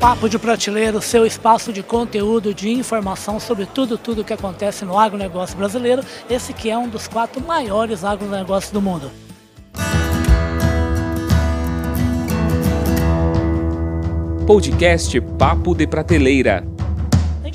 Papo de Prateleiro, seu espaço de conteúdo, de informação sobre tudo, tudo que acontece no agronegócio brasileiro. Esse que é um dos quatro maiores agronegócios do mundo. Podcast Papo de Prateleira.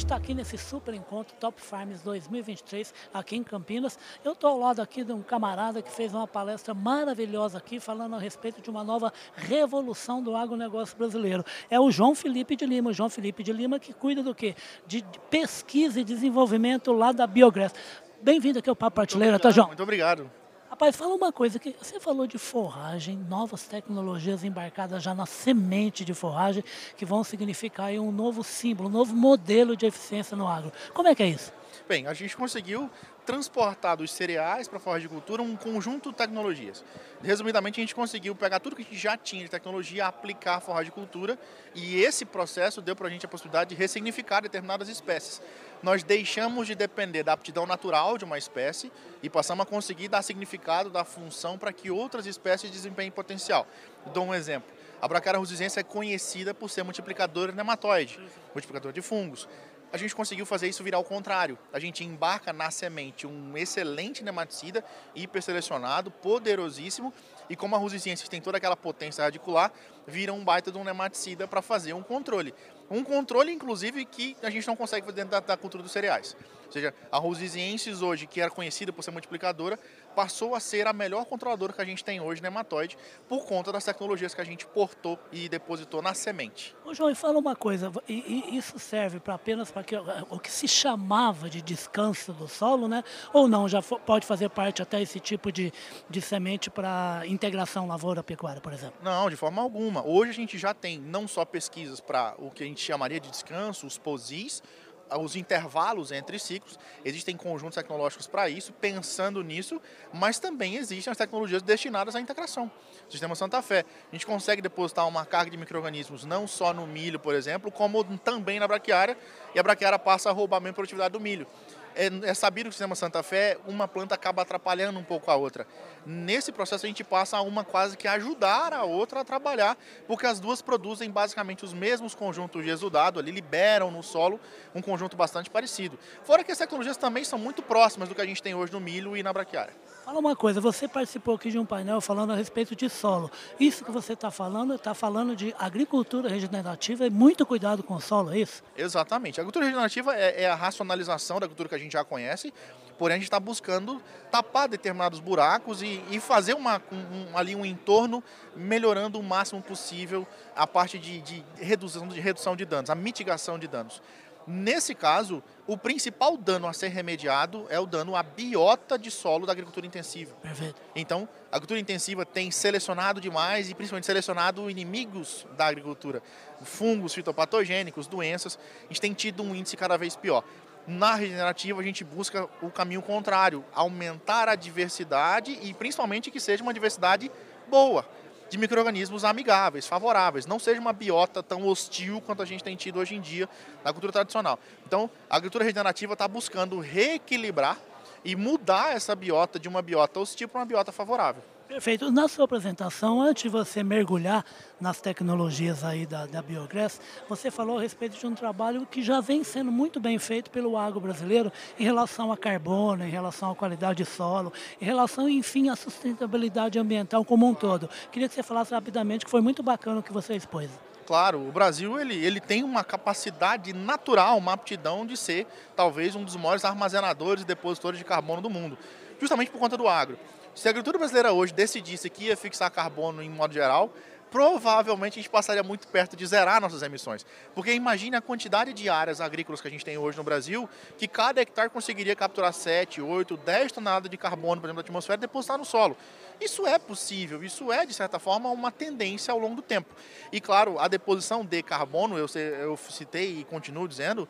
Está aqui nesse super encontro Top Farms 2023 aqui em Campinas. Eu estou ao lado aqui de um camarada que fez uma palestra maravilhosa aqui falando a respeito de uma nova revolução do agronegócio brasileiro. É o João Felipe de Lima. O João Felipe de Lima que cuida do quê? De pesquisa e desenvolvimento lá da Biograss. Bem-vindo aqui ao Papo Prateleira, tá, João? Muito obrigado. Rapaz, fala uma coisa que você falou de forragem, novas tecnologias embarcadas já na semente de forragem, que vão significar um novo símbolo, um novo modelo de eficiência no agro. Como é que é isso? Bem, a gente conseguiu transportar dos cereais para a forra de cultura um conjunto de tecnologias. Resumidamente, a gente conseguiu pegar tudo que a gente já tinha de tecnologia, aplicar a cultura, e esse processo deu para a gente a possibilidade de ressignificar determinadas espécies. Nós deixamos de depender da aptidão natural de uma espécie e passamos a conseguir dar significado, dar função para que outras espécies desempenhem potencial. Dou um exemplo. A Bracara rusizense é conhecida por ser multiplicadora de nematóide, multiplicador de fungos a gente conseguiu fazer isso virar o contrário. A gente embarca na semente um excelente nematicida, hiperselecionado, poderosíssimo, e como a Rusicensis tem toda aquela potência radicular, vira um baita de um nematicida para fazer um controle. Um controle, inclusive, que a gente não consegue fazer dentro da, da cultura dos cereais. Ou seja, a Rosiziensis hoje, que era conhecida por ser multiplicadora, passou a ser a melhor controladora que a gente tem hoje nematóide, por conta das tecnologias que a gente portou e depositou na semente. Ô João, e fala uma coisa, isso serve para apenas para o que se chamava de descanso do solo, né? Ou não, já pode fazer parte até esse tipo de, de semente para integração lavoura-pecuária, por exemplo? Não, de forma alguma. Hoje a gente já tem não só pesquisas para o que a gente chamaria de descanso, os POSIs, os intervalos entre ciclos, existem conjuntos tecnológicos para isso, pensando nisso, mas também existem as tecnologias destinadas à integração. O sistema Santa Fé, a gente consegue depositar uma carga de micro-organismos não só no milho, por exemplo, como também na braquiária, e a braquiária passa a roubar a mesma produtividade do milho é, é sabido que o sistema Santa Fé, uma planta acaba atrapalhando um pouco a outra. Nesse processo a gente passa a uma quase que ajudar a outra a trabalhar, porque as duas produzem basicamente os mesmos conjuntos de exudado, ali liberam no solo um conjunto bastante parecido. Fora que as tecnologias também são muito próximas do que a gente tem hoje no milho e na braquiária. Fala uma coisa, você participou aqui de um painel falando a respeito de solo. Isso que você está falando, está falando de agricultura regenerativa e muito cuidado com o solo, é isso? Exatamente. A agricultura regenerativa é, é a racionalização da agricultura que a gente já conhece, porém a gente está buscando tapar determinados buracos e, e fazer uma, um, ali um entorno melhorando o máximo possível a parte de, de, redução, de redução de danos, a mitigação de danos. Nesse caso, o principal dano a ser remediado é o dano à biota de solo da agricultura intensiva. Perfeito. Então, a agricultura intensiva tem selecionado demais e principalmente selecionado inimigos da agricultura, fungos, fitopatogênicos, doenças. A gente tem tido um índice cada vez pior. Na regenerativa, a gente busca o caminho contrário, aumentar a diversidade e principalmente que seja uma diversidade boa de micro-organismos amigáveis, favoráveis, não seja uma biota tão hostil quanto a gente tem tido hoje em dia na agricultura tradicional. Então, a agricultura regenerativa está buscando reequilibrar e mudar essa biota de uma biota hostil para uma biota favorável. Perfeito. Na sua apresentação, antes de você mergulhar nas tecnologias aí da, da Biograss, você falou a respeito de um trabalho que já vem sendo muito bem feito pelo agro brasileiro em relação a carbono, em relação à qualidade de solo, em relação, enfim, à sustentabilidade ambiental como um todo. Queria que você falasse rapidamente, que foi muito bacana o que você expôs. Claro, o Brasil ele, ele tem uma capacidade natural, uma aptidão de ser talvez um dos maiores armazenadores e depositores de carbono do mundo, justamente por conta do agro. Se a agricultura brasileira hoje decidisse que ia fixar carbono em modo geral, provavelmente a gente passaria muito perto de zerar nossas emissões. Porque imagine a quantidade de áreas agrícolas que a gente tem hoje no Brasil, que cada hectare conseguiria capturar 7, 8, 10 toneladas de carbono, por exemplo, da atmosfera e depositar no solo. Isso é possível, isso é, de certa forma, uma tendência ao longo do tempo. E, claro, a deposição de carbono, eu, eu citei e continuo dizendo,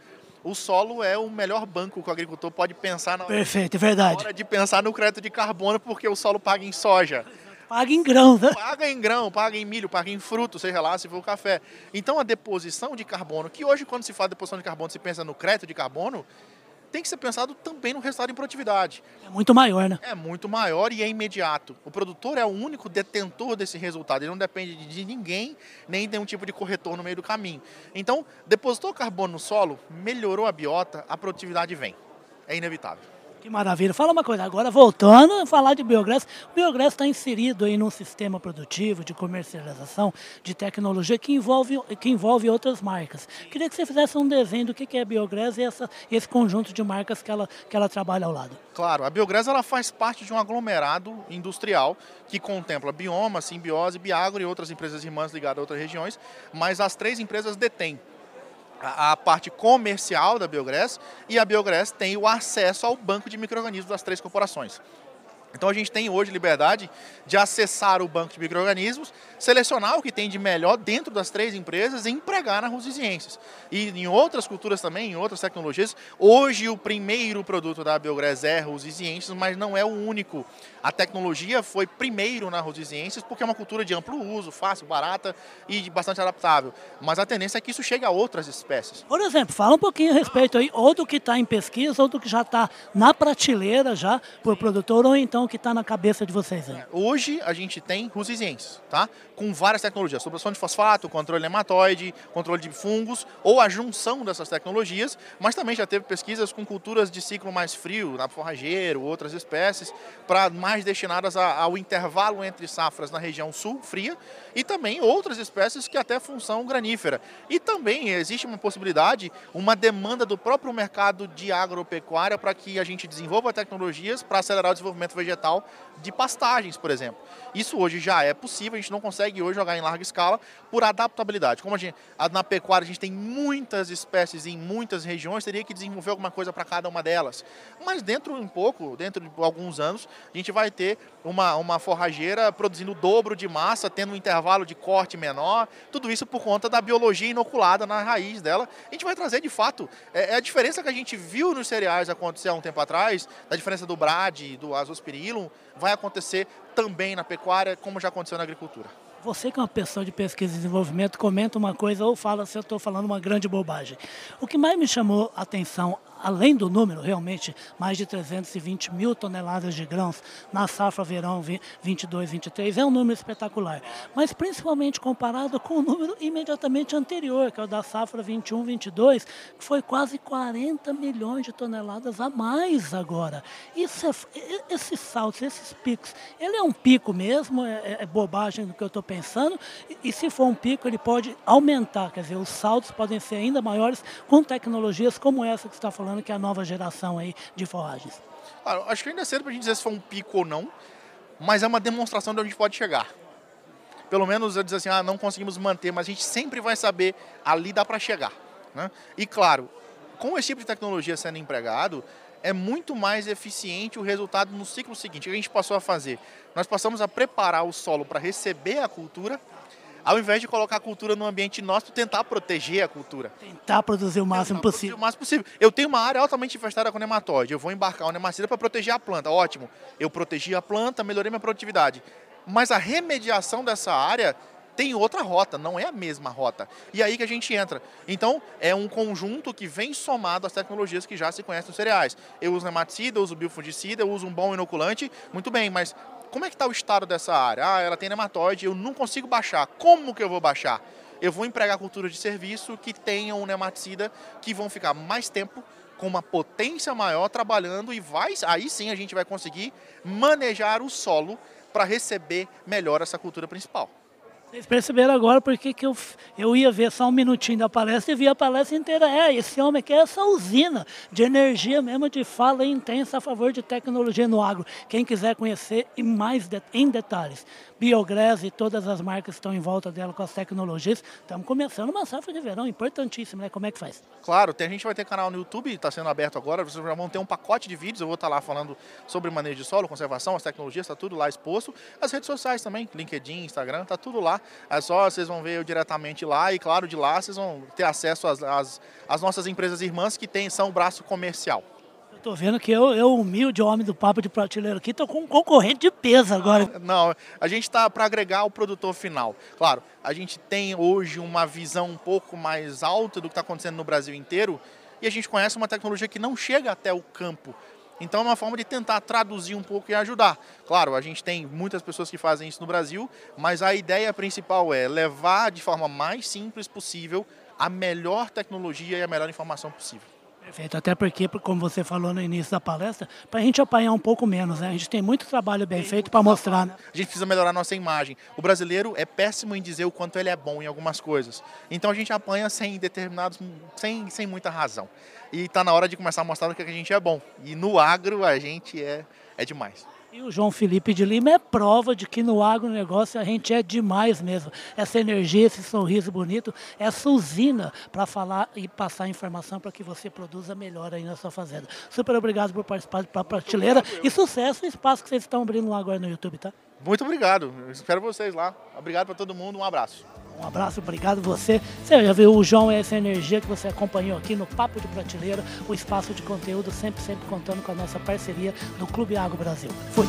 o solo é o melhor banco que o agricultor pode pensar na Perfeito, é verdade. hora de pensar no crédito de carbono, porque o solo paga em soja. Paga em grão, né? Paga em grão, paga em milho, paga em fruto, seja lá, se for o café. Então a deposição de carbono, que hoje quando se fala de deposição de carbono, se pensa no crédito de carbono, tem que ser pensado também no resultado em produtividade. É muito maior, né? É muito maior e é imediato. O produtor é o único detentor desse resultado, ele não depende de ninguém, nem de um tipo de corretor no meio do caminho. Então, depositou carbono no solo, melhorou a biota, a produtividade vem. É inevitável. Que maravilha. Fala uma coisa, agora voltando a falar de biogás. O biogás está inserido aí num sistema produtivo de comercialização de tecnologia que envolve, que envolve outras marcas. Queria que você fizesse um desenho do que é biogás e essa, esse conjunto de marcas que ela, que ela trabalha ao lado. Claro, a biogás ela faz parte de um aglomerado industrial que contempla Bioma, Simbiose, Biagro e outras empresas irmãs ligadas a outras regiões, mas as três empresas detêm a, parte comercial da Biogress e a Biogress tem o acesso ao banco de micro-organismos das três corporações. Então a gente tem hoje liberdade de acessar o banco de micro-organismos, selecionar o que tem de melhor dentro das três empresas e empregar na Rusiciências. E em outras culturas também, em outras tecnologias, hoje o primeiro produto da Biogress é Rusiciências, mas não é o único. A tecnologia foi primeiro na Rusiciências porque é uma cultura de amplo uso, fácil, barata e bastante adaptável. Mas a tendência é que isso chegue a outras espécies. Por exemplo, fala um pouquinho a respeito aí, ou do que está em pesquisa, ou do que já está na prateleira já por produtor, ou então o que está na cabeça de vocês aí. Hoje a gente tem Rusiciências, tá? Com várias tecnologias, supressão de fosfato, controle nematóide, controle de fungos, ou a junção dessas tecnologias, mas também já teve pesquisas com culturas de ciclo mais frio, na forrageiro, outras espécies, para mais destinadas ao intervalo entre safras na região sul, fria, e também outras espécies que até função granífera. E também existe uma possibilidade, uma demanda do próprio mercado de agropecuária para que a gente desenvolva tecnologias para acelerar o desenvolvimento vegetal de pastagens, por exemplo. Isso hoje já é possível, a gente não consegue hoje jogar em larga escala por adaptabilidade. Como a gente, na pecuária a gente tem muitas espécies em muitas regiões, teria que desenvolver alguma coisa para cada uma delas. Mas dentro um pouco, dentro de alguns anos, a gente vai ter uma, uma forrageira produzindo o dobro de massa, tendo um intervalo de corte menor, tudo isso por conta da biologia inoculada na raiz dela. A gente vai trazer de fato, é, é a diferença que a gente viu nos cereais acontecer há um tempo atrás, da diferença do brad, do azospirillum, vai acontecer também na pecuária, como já aconteceu na agricultura. Você que é uma pessoa de pesquisa e desenvolvimento, comenta uma coisa ou fala se eu estou falando uma grande bobagem. O que mais me chamou a atenção além do número, realmente, mais de 320 mil toneladas de grãos na safra verão 22, 23, é um número espetacular. Mas principalmente comparado com o número imediatamente anterior, que é o da safra 21, 22, que foi quase 40 milhões de toneladas a mais agora. Isso é, esses saltos, esses picos, ele é um pico mesmo, é, é, é bobagem do que eu estou pensando, e, e se for um pico, ele pode aumentar, quer dizer, os saltos podem ser ainda maiores com tecnologias como essa que está falando falando que é a nova geração aí de forragens? Ah, acho que ainda é cedo para a gente dizer se foi um pico ou não, mas é uma demonstração de onde a gente pode chegar. Pelo menos eu dizer assim, ah, não conseguimos manter, mas a gente sempre vai saber, ali dá para chegar. Né? E claro, com esse tipo de tecnologia sendo empregado, é muito mais eficiente o resultado no ciclo seguinte. O que a gente passou a fazer? Nós passamos a preparar o solo para receber a cultura ao invés de colocar a cultura no ambiente nosso, tentar proteger a cultura. Tentar produzir o máximo tentar possível. o máximo possível. Eu tenho uma área altamente infestada com nematóide, eu vou embarcar o nematicida para proteger a planta, ótimo. Eu protegi a planta, melhorei minha produtividade. Mas a remediação dessa área tem outra rota, não é a mesma rota. E aí que a gente entra. Então, é um conjunto que vem somado às tecnologias que já se conhecem nos cereais. Eu uso nematicida, eu uso biofungicida, eu uso um bom inoculante, muito bem, mas como é que está o estado dessa área? Ah, ela tem nematóide, eu não consigo baixar. Como que eu vou baixar? Eu vou empregar cultura de serviço que tenham um nematicida que vão ficar mais tempo com uma potência maior trabalhando e vai, aí sim a gente vai conseguir manejar o solo para receber melhor essa cultura principal. Vocês perceberam agora porque que eu, eu ia ver só um minutinho da palestra e vi a palestra inteira. É, esse homem aqui é essa usina de energia mesmo, de fala intensa a favor de tecnologia no agro. Quem quiser conhecer e mais de, em detalhes, Biogres e todas as marcas que estão em volta dela com as tecnologias, estamos começando uma safra de verão importantíssima, né? Como é que faz? Claro, tem, a gente vai ter canal no YouTube, está sendo aberto agora, vocês vão ter um pacote de vídeos, eu vou estar tá lá falando sobre manejo de solo, conservação, as tecnologias, está tudo lá exposto. As redes sociais também, LinkedIn, Instagram, está tudo lá. É só, vocês vão ver eu diretamente lá e, claro, de lá vocês vão ter acesso às, às, às nossas empresas irmãs que tem, são o braço comercial. Tô vendo que eu, eu humilde homem do papo de prateleiro aqui, tô com um concorrente de peso agora. Não, a gente está para agregar o produtor final. Claro, a gente tem hoje uma visão um pouco mais alta do que está acontecendo no Brasil inteiro. E a gente conhece uma tecnologia que não chega até o campo. Então é uma forma de tentar traduzir um pouco e ajudar. Claro, a gente tem muitas pessoas que fazem isso no Brasil, mas a ideia principal é levar de forma mais simples possível a melhor tecnologia e a melhor informação possível. Perfeito, até porque, como você falou no início da palestra, para a gente apanhar um pouco menos, né? A gente tem muito trabalho bem tem feito para mostrar, né? A gente precisa melhorar a nossa imagem. O brasileiro é péssimo em dizer o quanto ele é bom em algumas coisas. Então a gente apanha sem determinados, sem, sem muita razão. E está na hora de começar a mostrar o que a gente é bom. E no agro a gente é, é demais. E o João Felipe de Lima é prova de que no agronegócio a gente é demais mesmo. Essa energia, esse sorriso bonito, essa usina para falar e passar informação para que você produza melhor aí na sua fazenda. Super obrigado por participar da prateleira e sucesso no espaço que vocês estão abrindo lá agora no YouTube, tá? Muito obrigado. Eu espero vocês lá. Obrigado para todo mundo. Um abraço. Um abraço, obrigado você. Você já viu o João e essa energia que você acompanhou aqui no Papo de Prateleira, o espaço de conteúdo, sempre, sempre contando com a nossa parceria do Clube Água Brasil. Fui!